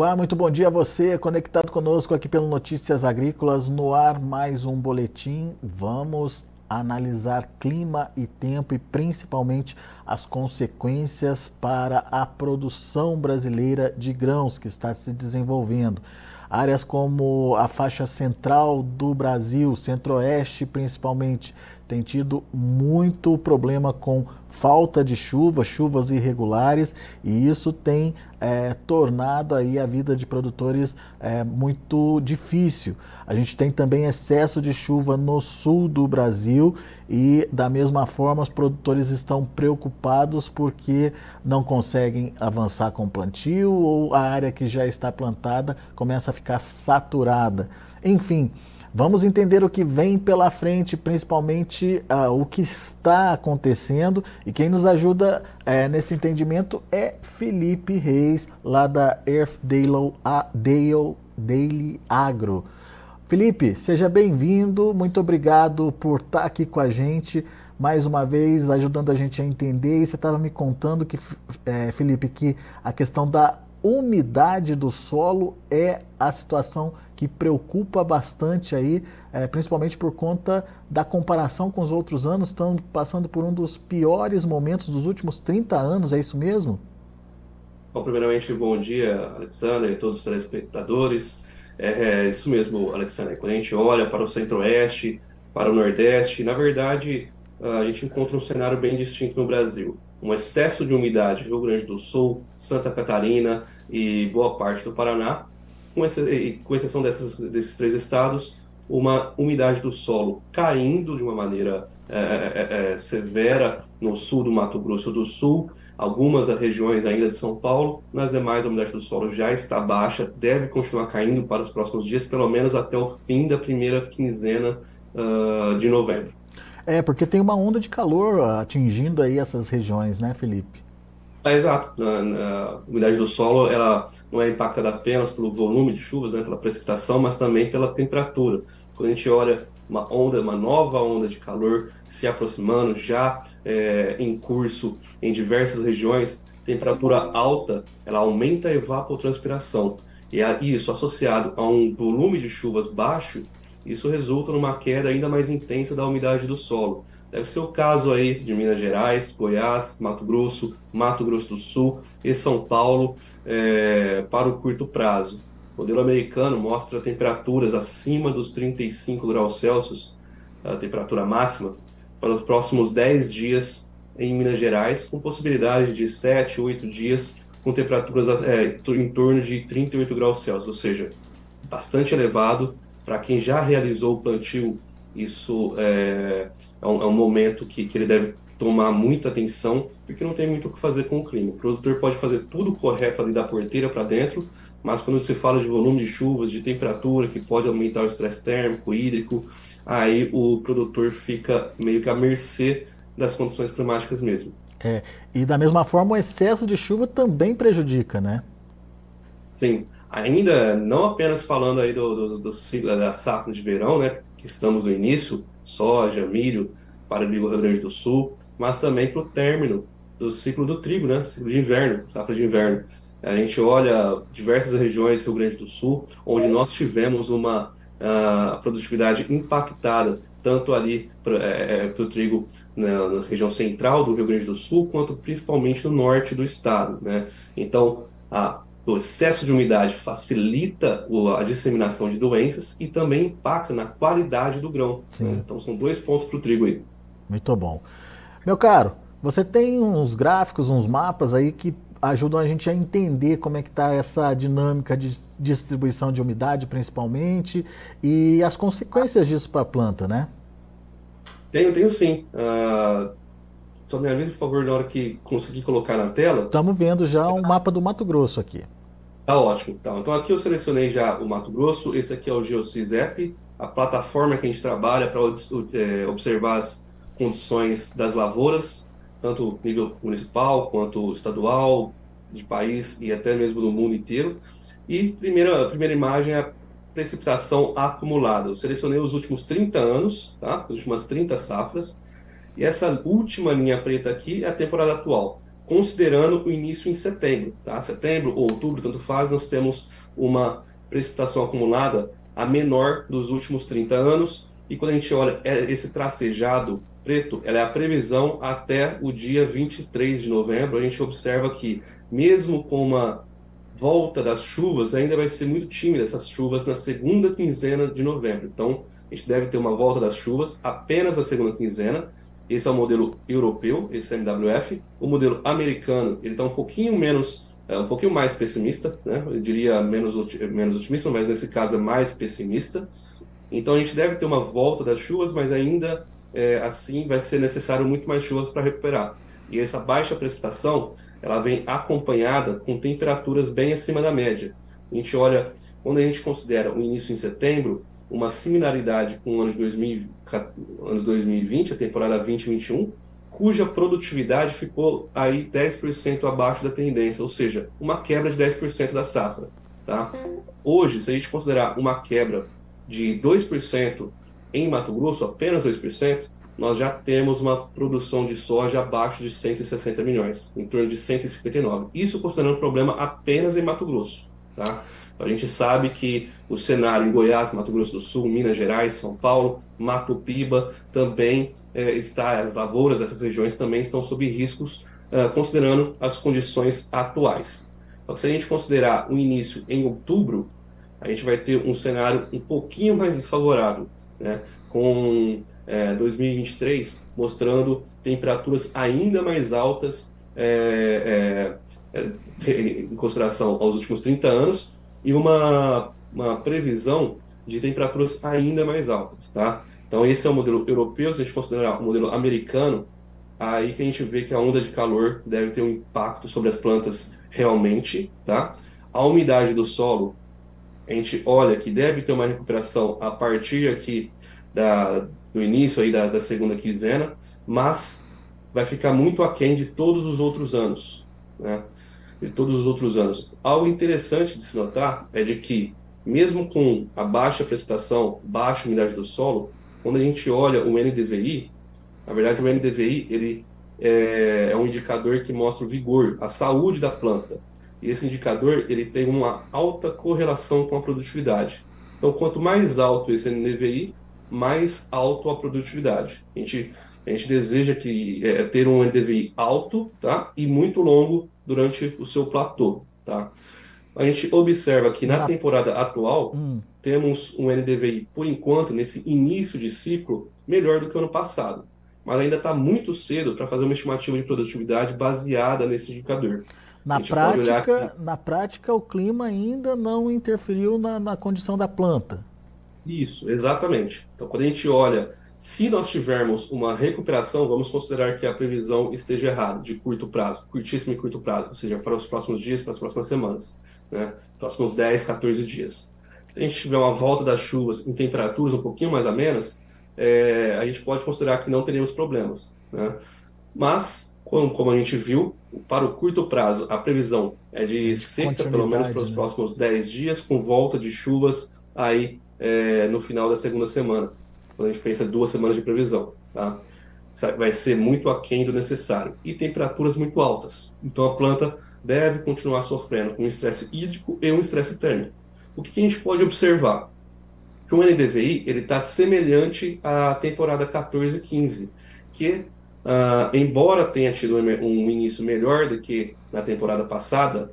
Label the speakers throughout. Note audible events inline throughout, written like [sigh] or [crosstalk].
Speaker 1: Olá, muito bom dia a você, conectado conosco aqui pelo Notícias Agrícolas, no ar mais um boletim. Vamos analisar clima e tempo e principalmente as consequências para a produção brasileira de grãos que está se desenvolvendo. Áreas como a faixa central do Brasil, centro-oeste principalmente, tem tido muito problema com falta de chuva, chuvas irregulares, e isso tem é, tornado aí a vida de produtores é, muito difícil. A gente tem também excesso de chuva no sul do Brasil e da mesma forma os produtores estão preocupados porque não conseguem avançar com o plantio ou a área que já está plantada começa a ficar saturada. Enfim, Vamos entender o que vem pela frente, principalmente uh, o que está acontecendo. E quem nos ajuda uh, nesse entendimento é Felipe Reis, lá da Earthdale Daily Agro. Felipe, seja bem-vindo, muito obrigado por estar aqui com a gente mais uma vez, ajudando a gente a entender. E você estava me contando que, é, Felipe, que a questão da umidade do solo é a situação que preocupa bastante aí, é, principalmente por conta da comparação com os outros anos, estão passando por um dos piores momentos dos últimos 30 anos, é isso mesmo?
Speaker 2: Bom, primeiramente, bom dia, Alexander e todos os telespectadores. É, é isso mesmo, Alexander. Quando a gente olha para o centro-oeste, para o nordeste, na verdade, a gente encontra um cenário bem distinto no Brasil. Um excesso de umidade no Rio Grande do Sul, Santa Catarina e boa parte do Paraná, com, esse, com exceção dessas, desses três estados, uma umidade do solo caindo de uma maneira é, é, é, severa no sul do Mato Grosso do Sul, algumas regiões ainda de São Paulo, nas demais a umidade do solo já está baixa, deve continuar caindo para os próximos dias, pelo menos até o fim da primeira quinzena uh, de novembro.
Speaker 1: É, porque tem uma onda de calor atingindo aí essas regiões, né, Felipe?
Speaker 2: É, exato. A, a, umidade do solo ela não é impactada apenas pelo volume de chuvas, né, pela precipitação, mas também pela temperatura. Quando a gente olha uma onda, uma nova onda de calor se aproximando, já é, em curso em diversas regiões, temperatura alta, ela aumenta a evapotranspiração. E isso associado a um volume de chuvas baixo, isso resulta numa queda ainda mais intensa da umidade do solo. Deve ser o caso aí de Minas Gerais, Goiás, Mato Grosso, Mato Grosso do Sul e São Paulo é, para o curto prazo. O modelo americano mostra temperaturas acima dos 35 graus Celsius, a temperatura máxima, para os próximos 10 dias em Minas Gerais, com possibilidade de 7, 8 dias com temperaturas é, em torno de 38 graus Celsius, ou seja, bastante elevado para quem já realizou o plantio, isso é, é, um, é um, momento que, que ele deve tomar muita atenção, porque não tem muito o que fazer com o clima. O produtor pode fazer tudo correto ali da porteira para dentro, mas quando se fala de volume de chuvas, de temperatura, que pode aumentar o estresse térmico, hídrico, aí o produtor fica meio que à mercê das condições climáticas mesmo.
Speaker 1: É, e da mesma forma o excesso de chuva também prejudica, né?
Speaker 2: Sim, ainda não apenas falando aí do, do, do ciclo da safra de verão, né, que estamos no início, soja, milho para o Rio Grande do Sul, mas também para o término do ciclo do trigo, né, ciclo de inverno, safra de inverno. A gente olha diversas regiões do Rio Grande do Sul, onde nós tivemos uma uh, produtividade impactada, tanto ali para é, é o trigo na, na, região central do Rio Grande do Sul, quanto principalmente no norte do estado. Né? Então, a o excesso de umidade facilita a disseminação de doenças e também impacta na qualidade do grão. Né? Então são dois pontos para o trigo aí.
Speaker 1: Muito bom. Meu caro, você tem uns gráficos, uns mapas aí que ajudam a gente a entender como é que está essa dinâmica de distribuição de umidade, principalmente, e as consequências disso para a planta, né?
Speaker 2: Tenho, tenho sim. Uh, só me avisa, por favor, na hora que conseguir colocar na tela.
Speaker 1: Estamos vendo já um mapa do Mato Grosso aqui.
Speaker 2: Tá ótimo. Tá. Então aqui eu selecionei já o Mato Grosso, esse aqui é o GeoSys App, a plataforma que a gente trabalha para é, observar as condições das lavouras, tanto nível municipal quanto estadual, de país e até mesmo do mundo inteiro. E primeira, a primeira imagem é a precipitação acumulada. Eu selecionei os últimos 30 anos, tá? as últimas 30 safras, e essa última linha preta aqui é a temporada atual. considerando o início em setembro. Tá? Setembro ou outubro, tanto faz, nós temos uma precipitação acumulada a menor dos últimos 30 anos. E quando a gente olha é, esse tracejado preto, ela é a previsão até o dia 23 de novembro. A gente observa que, mesmo com uma volta das chuvas, ainda vai ser muito tímida essas chuvas na segunda quinzena de novembro. Então, a gente deve ter uma volta das chuvas apenas na segunda quinzena. Esse é o modelo europeu, esse MWF. O modelo americano, ele está um pouquinho menos, é, um pouquinho mais pessimista, né? Eu diria menos, menos otimista, mas nesse caso é mais pessimista. Então a gente deve ter uma volta das chuvas, mas ainda é, assim vai ser necessário muito mais chuvas para recuperar. E essa baixa precipitação, ela vem acompanhada com temperaturas bem acima da média. A gente olha, quando a gente considera o início em setembro, uma similaridade com o ano de 2000, anos 2020, a temporada 2021, cuja produtividade ficou aí 10% abaixo da tendência, ou seja, uma quebra de 10% da safra. Tá? Hoje, se a gente considerar uma quebra de 2% em Mato Grosso, apenas 2%, nós já temos uma produção de soja abaixo de 160 milhões, em torno de 159. Isso considerando o problema apenas em Mato Grosso. Tá? A gente sabe que o cenário em Goiás, Mato Grosso do Sul, Minas Gerais, São Paulo, Mato Piba também é, está, as lavouras dessas regiões também estão sob riscos, uh, considerando as condições atuais. Então, se a gente considerar o início em outubro, a gente vai ter um cenário um pouquinho mais desfavorável, né? com é, 2023 mostrando temperaturas ainda mais altas é, é em consideração aos últimos 30 anos e uma, uma previsão de temperaturas ainda mais altas, tá? Então esse é o modelo europeu, se a gente considerar o modelo americano, aí que a gente vê que a onda de calor deve ter um impacto sobre as plantas realmente, tá? A umidade do solo, a gente olha que deve ter uma recuperação a partir aqui da, do início aí da, da segunda quinzena, mas vai ficar muito aquém de todos os outros anos, né? De todos os outros anos. Algo interessante de se notar é de que, mesmo com a baixa precipitação, baixa umidade do solo, quando a gente olha o NDVI, na verdade o NDVI ele é, é um indicador que mostra o vigor, a saúde da planta. E esse indicador ele tem uma alta correlação com a produtividade. Então, quanto mais alto esse NDVI, mais alto a produtividade. A gente, a gente deseja que, é, ter um NDVI alto tá? e muito longo durante o seu platô, tá? A gente observa que na temporada atual hum. temos um NDVI, por enquanto, nesse início de ciclo, melhor do que o ano passado. Mas ainda está muito cedo para fazer uma estimativa de produtividade baseada nesse indicador.
Speaker 1: Na prática, na prática, o clima ainda não interferiu na, na condição da planta.
Speaker 2: Isso, exatamente. Então, quando a gente olha se nós tivermos uma recuperação, vamos considerar que a previsão esteja errada, de curto prazo, curtíssimo e curto prazo, ou seja, para os próximos dias, para as próximas semanas, né? próximos 10, 14 dias. Se a gente tiver uma volta das chuvas em temperaturas um pouquinho mais amenas, é, a gente pode considerar que não teremos problemas. Né? Mas, como, como, a gente viu, para o curto prazo, a previsão é de seca, pelo menos para os né? próximos 10 dias, com volta de chuvas aí é, no final da segunda semana quando a gente pensa duas semanas de previsão, tá? Vai ser muito aquém do necessário. E temperaturas muito altas. Então a planta deve continuar sofrendo com um estresse hídrico e um estresse térmico. O que, que a gente pode observar? Que o NDVI está semelhante à temporada 14 e 15, que, uh, embora tenha tido um início melhor do que na temporada passada,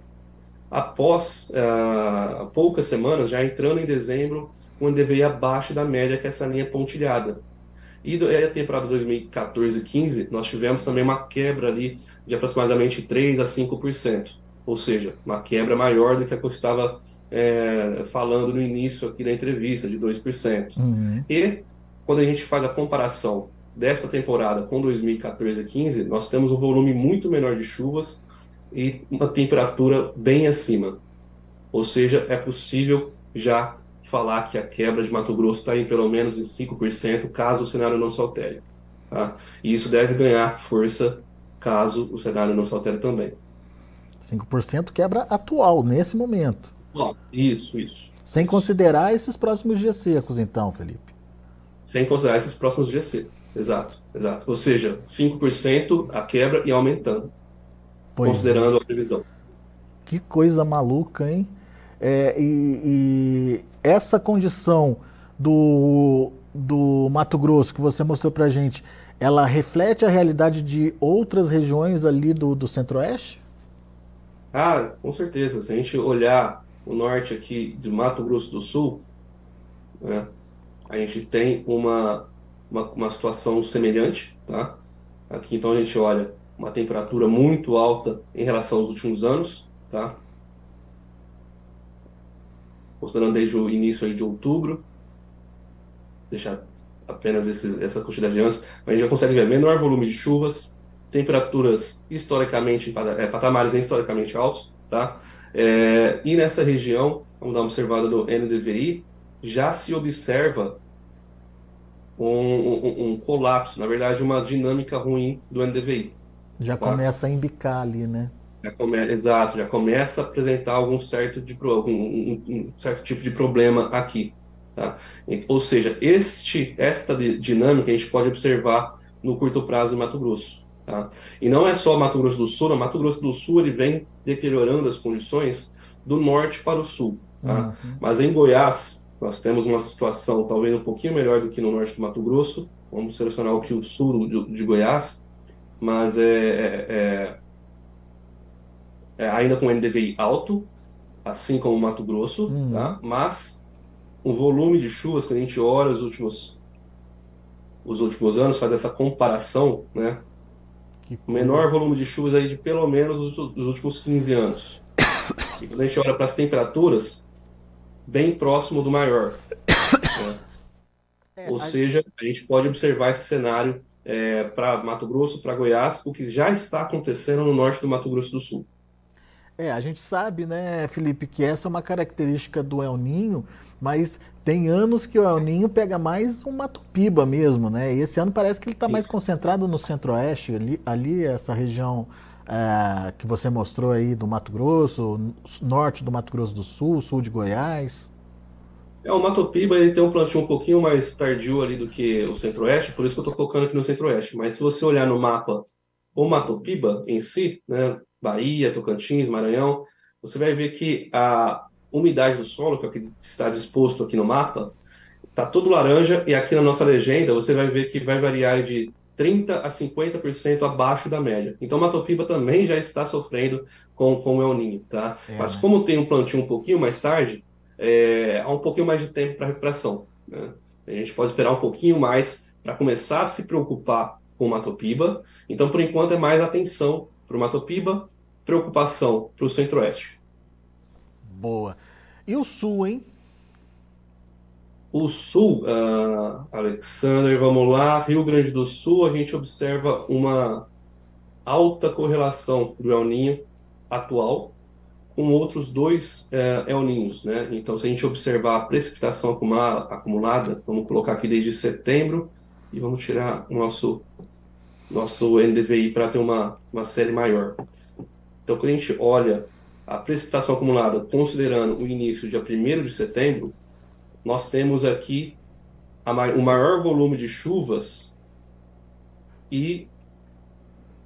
Speaker 2: após uh, poucas semanas, já entrando em dezembro, um NDVI abaixo da média, que é essa linha pontilhada. E a temporada 2014-15, nós tivemos também uma quebra ali de aproximadamente 3 a 5%, ou seja, uma quebra maior do que a que eu estava é, falando no início aqui da entrevista, de 2%. Uhum. E quando a gente faz a comparação dessa temporada com 2014-15, nós temos um volume muito menor de chuvas e uma temperatura bem acima. Ou seja, é possível já falar que a quebra de Mato Grosso está em pelo menos em 5%, caso o cenário não se altere. Tá? E isso deve ganhar força caso o cenário não se altere também.
Speaker 1: 5% quebra atual, nesse momento.
Speaker 2: Bom, isso, isso.
Speaker 1: Sem
Speaker 2: isso.
Speaker 1: considerar esses próximos dias secos, então, Felipe.
Speaker 2: Sem considerar esses próximos dias secos. Exato, exato. Ou seja, 5% a quebra e aumentando. pois considerando é. a previsão.
Speaker 1: Que coisa maluca, hein? É, e, e, essa condição do, do Mato Grosso que você mostrou para gente, ela reflete a realidade de outras regiões ali do, do Centro-Oeste?
Speaker 2: Ah, com certeza. Se a gente olhar o norte aqui de Mato Grosso do Sul, né, a gente tem uma, uma, uma situação semelhante, tá? Aqui então a gente olha uma temperatura muito alta em relação aos últimos anos, tá? Considerando desde o início aí de outubro, deixar apenas esses, essa quantidade de anos, a gente já consegue ver menor volume de chuvas, temperaturas historicamente, é, patamares historicamente altos, tá? É, e nessa região, vamos dar uma observada no NDVI, já se observa um, um, um, colapso, na verdade, uma dinâmica ruim do NDVI.
Speaker 1: Já tá? começa a embicar ali, né?
Speaker 2: Já come, exato, já começa a apresentar algum certo, de, algum, um, um certo tipo de problema aqui. Tá? Ou seja, este, esta dinâmica a gente pode observar no curto prazo em Mato Grosso. Tá? E não é só Mato Grosso do Sul, no Mato Grosso do Sul ele vem deteriorando as condições do norte para o sul. Tá? Uhum. Mas em Goiás, nós temos uma situação talvez um pouquinho melhor do que no norte do Mato Grosso. Vamos selecionar o que o sul de, de Goiás, mas é, é, é, ainda com NDVI alto, assim como o Mato Grosso, uhum. tá? mas um volume de chuvas que a gente olha os últimos os últimos anos, faz essa comparação, né? O menor volume de chuvas aí de pelo menos os, os últimos 15 anos. [coughs] E quando a gente olha para as temperaturas, bem próximo do maior. Né? É, Ou a... seja, a gente pode observar esse cenário é, para Mato Grosso, para Goiás, o que já está acontecendo no norte do Mato Grosso do Sul.
Speaker 1: É, a gente sabe, né, Felipe, que essa é uma característica do El Ninho, mas tem anos que o El Ninho pega mais uma tupiba mesmo, né? E esse ano parece que ele está mais concentrado no centro-oeste, ali, ali, essa região é, que você mostrou aí do Mato Grosso, norte do Mato Grosso do Sul, sul de Goiás.
Speaker 2: É, o Mato Piba ele tem um plantio um pouquinho mais tardio ali do que o centro-oeste, por isso que eu estou focando aqui no centro-oeste. Mas se você olhar no mapa o Mato Piba em si, né, Bahia, Tocantins, Maranhão, você vai ver que a, umidade do solo, que é o que está disposto aqui no mapa, está todo laranja e aqui na nossa legenda você vai ver que vai variar de 30 a 50% abaixo da média. Então, Matopiba também já está sofrendo com, com o El Ninho, tá? É. Mas como tem um plantio um pouquinho mais tarde, é, há um pouquinho mais de tempo para recuperação. Né? A gente pode esperar um pouquinho mais para começar a se preocupar com o Matopiba. Então, por enquanto, é mais atenção para o Matopiba, preocupação para o Centro-Oeste.
Speaker 1: Boa. E o Sul, hein?
Speaker 2: O Sul, uh, Alexander, vamos lá. Rio Grande do Sul, a gente observa uma alta correlação do El Ninho atual com outros dois uh, El Ninhos, né? Então, se a gente observar a precipitação acumulada, acumulada, vamos colocar aqui desde setembro e vamos tirar o nosso nosso NDVI para ter uma, uma série maior. Então, quando a gente olha a precipitação acumulada, considerando o início dia 1 de setembro, nós temos aqui a, o maior volume de chuvas e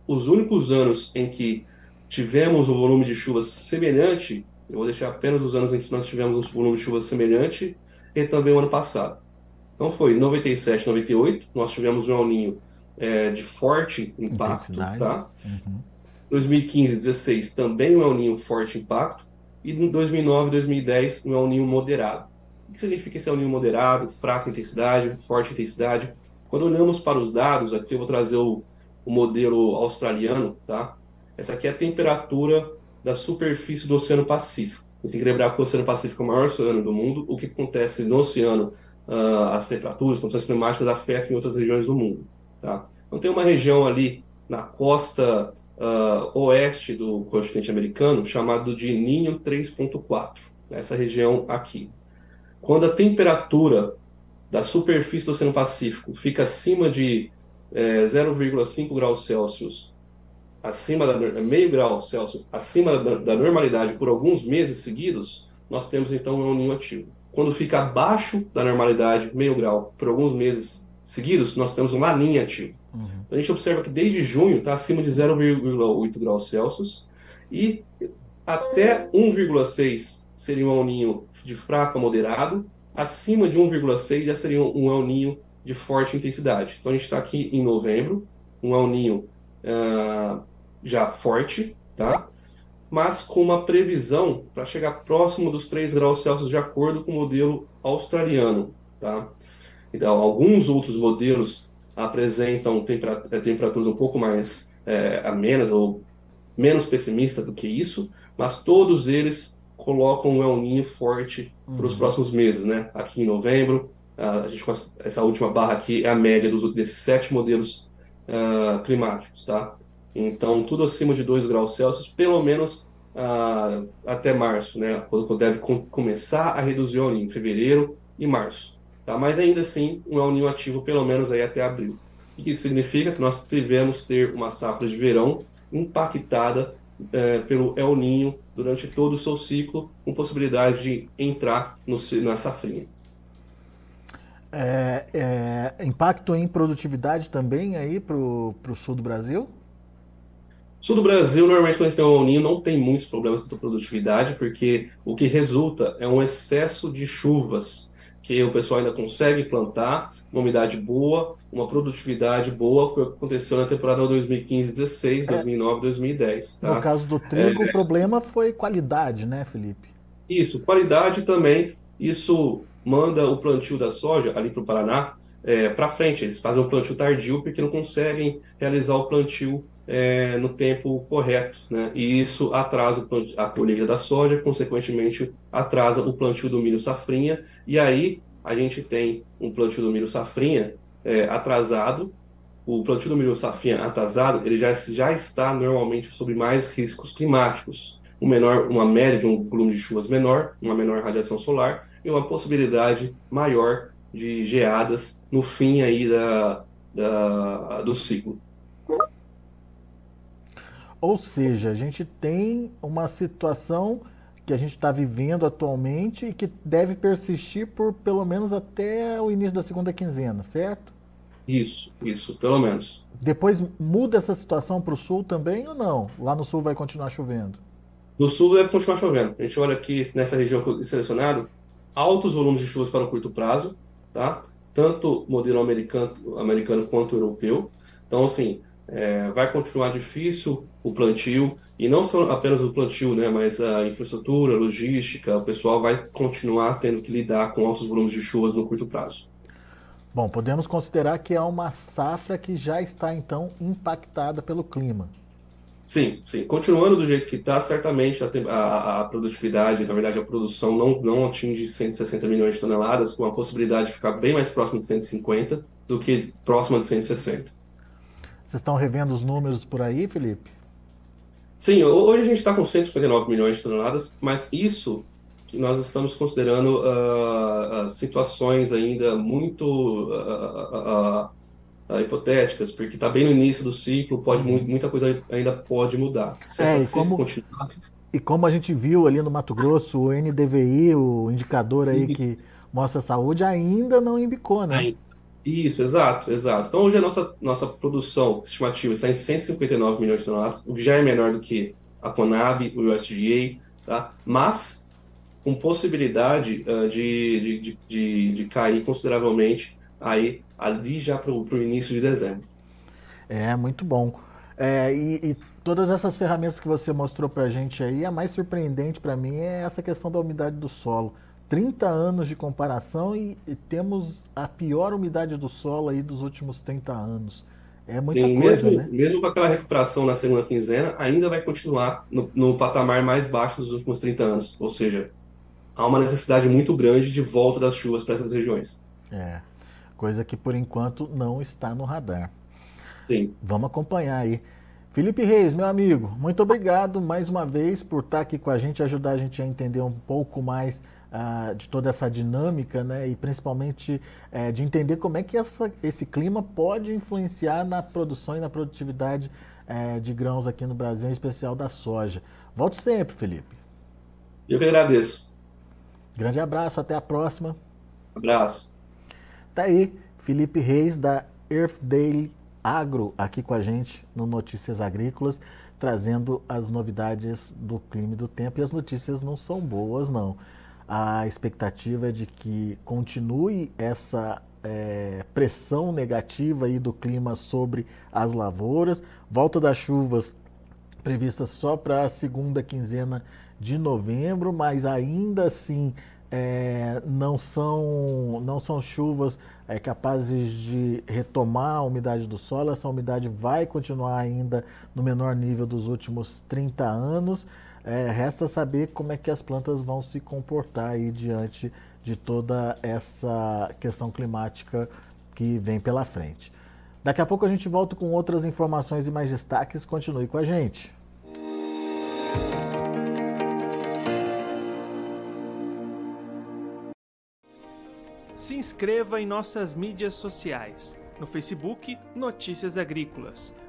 Speaker 2: os únicos anos em que tivemos um volume de chuvas semelhante, eu vou deixar apenas os anos em que nós tivemos um volume de chuvas semelhante, e também o ano passado. Então foi 97, 98, nós tivemos um El é, de forte impacto, tá? Uhum. 2015 16 também um El Ninho forte impacto, e em 2009 2010 um El Ninho moderado. O que significa esse El Ninho moderado, fraca intensidade, forte intensidade? Quando olhamos para os dados, aqui eu vou trazer o, o modelo australiano, tá? Essa aqui é a temperatura da superfície do Oceano Pacífico. A gente tem que lembrar que o Oceano Pacífico é o maior oceano do mundo. O que acontece no oceano, uh, as temperaturas, as condições climáticas afetam em outras regiões do mundo. Tá? Então tem uma região ali na costa uh, oeste do continente americano, chamado de Ninho 3.4, essa região aqui. Quando a temperatura da superfície do Oceano Pacífico fica acima de é, 0,5 graus Celsius, acima da meio grau Celsius, acima da, da, normalidade por alguns meses seguidos, nós temos então um ninho ativo. Quando fica abaixo da normalidade, meio grau, por alguns meses seguidos, nós temos um laninha ativo. Uhum. A gente observa que desde junho está acima de 0,8 graus Celsius e até 1,6 seria um El Ninho de fraco a moderado, acima de 1,6 já seria um El Ninho de forte intensidade. Então a gente está aqui em novembro, um El Ninho uh, já forte, tá? Mas com uma previsão para chegar próximo dos 3 graus Celsius de acordo com o modelo australiano. Tá? Então, alguns outros modelos apresentam eh, temperaturas um pouco mais é, amenas ou menos pessimistas do que isso, mas todos eles colocam um El Ninho forte uhum. para os próximos meses. Né? Aqui em novembro, a gente, essa última barra aqui é a média dos, desses sete modelos uh, climáticos. Tá? Então, tudo acima de 2 graus Celsius, pelo menos uh, até março, né? quando deve com, começar a reduzir o El em fevereiro e março. Tá? Mas ainda assim, um El Ninho ativo pelo menos aí até abril. O que isso significa? Que nós devemos ter uma safra de verão impactada uh, pelo El Ninho durante todo o seu ciclo, com possibilidade de entrar no, na safrinha.
Speaker 1: É, é, impacto em produtividade também aí para o sul do Brasil?
Speaker 2: Sul do Brasil, normalmente, quando a gente tem um ninho, não tem muitos problemas com produtividade, porque o que resulta é um excesso de chuvas, que o pessoal ainda consegue plantar, uma umidade boa, uma produtividade boa, foi o que aconteceu na temporada 2015-16, é. 2009-2010. Tá?
Speaker 1: No caso do trigo, é... o problema foi qualidade, né, Felipe?
Speaker 2: Isso, qualidade também. Isso manda o plantio da soja ali para o Paraná é, para frente. Eles fazem o plantio tardio porque não conseguem realizar o plantio é, no tempo correto, né? E isso atrasa a colheita da soja, consequentemente atrasa o plantio do milho safrinha. E aí a gente tem um plantio do milho safrinha é, atrasado. O plantio do milho safrinha atrasado, ele já, já está normalmente sobre mais riscos climáticos. Um menor, uma média de um volume de chuvas menor, uma menor radiação solar e uma possibilidade maior de geadas no fim aí da, da do ciclo.
Speaker 1: Ou seja, a gente tem uma situação que a gente está vivendo atualmente e que deve persistir por pelo menos até o início da segunda quinzena, certo?
Speaker 2: Isso, isso, pelo menos.
Speaker 1: Depois muda essa situação para o sul também ou não? Lá no sul vai continuar chovendo?
Speaker 2: No sul deve continuar chovendo. A gente olha aqui nessa região que eu selecionado, altos volumes de chuvas para o curto prazo, tá? Tanto modelo americano, americano quanto europeu. Então, assim, é, vai continuar difícil o plantio, e não só apenas o plantio, né, mas a infraestrutura, a logística, o pessoal vai continuar tendo que lidar com altos volumes de chuvas no curto prazo.
Speaker 1: Bom, podemos considerar que é uma safra que já está então impactada pelo clima.
Speaker 2: Sim, sim. Continuando do jeito que está, certamente a, a, a, produtividade, na verdade a produção não, não atinge 160 milhões de toneladas, com a possibilidade de ficar bem mais próximo de 150 do que próxima de 160.
Speaker 1: Vocês estão revendo os números por aí, Felipe?
Speaker 2: Sim, hoje a gente está com 159 milhões de toneladas, mas isso que nós estamos considerando uh, uh, situações ainda muito uh, hipotéticas, porque está bem no início do ciclo, pode muita coisa ainda pode mudar.
Speaker 1: Se é, e como, continuar... e como a gente viu ali no Mato Grosso, o NDVI, o indicador aí que mostra a saúde, ainda não embicou, né? Ainda
Speaker 2: isso, exato, exato. Então hoje a nossa, nossa produção estimativa está em 159 milhões de toneladas, o que já é menor do que a Conab, o USDA, tá? mas com possibilidade uh, de, de, de, de, cair consideravelmente aí ali já para o início de dezembro.
Speaker 1: É, muito bom. É, e, e, todas essas ferramentas que você mostrou para a gente aí, a mais surpreendente para mim é essa questão da umidade do solo. 30 anos de comparação e, e, temos a pior umidade do solo aí dos últimos 30 anos. É muita Sim, coisa,
Speaker 2: mesmo,
Speaker 1: né?
Speaker 2: mesmo com aquela recuperação na segunda quinzena, ainda vai continuar no, no, patamar mais baixo dos últimos 30 anos. Ou seja, há uma necessidade muito grande de volta das chuvas para essas regiões.
Speaker 1: É, coisa que por enquanto não está no radar.
Speaker 2: Sim.
Speaker 1: Vamos acompanhar aí. Felipe Reis, meu amigo, muito obrigado mais uma vez por estar aqui com a gente, ajudar a gente a entender um pouco mais uh, de toda essa dinâmica, né, e principalmente uh, de entender como é que essa, esse clima pode influenciar na produção e na produtividade uh, de grãos aqui no Brasil, em especial da soja. Volte sempre, Felipe.
Speaker 2: Eu que agradeço.
Speaker 1: Grande abraço, até a próxima.
Speaker 2: Abraço.
Speaker 1: Tá aí, Felipe Reis, da Earth Daily Agro aqui com a gente no Notícias Agrícolas, trazendo as novidades do clima e do tempo. E as notícias não são boas, não. A expectativa é de que continue essa é, pressão negativa aí do clima sobre as lavouras. Volta das chuvas prevista só para a segunda quinzena de novembro, mas ainda assim é, não, são, não são chuvas é, capazes de retomar a umidade do solo. Essa umidade vai continuar ainda no menor nível dos últimos 30 anos. É, resta saber como é que as plantas vão se comportar aí diante de toda essa questão climática que vem pela frente. Daqui a pouco a gente volta com outras informações e mais destaques. Continue com a gente.
Speaker 3: Se inscreva em nossas mídias sociais. No Facebook, Notícias Agrícolas.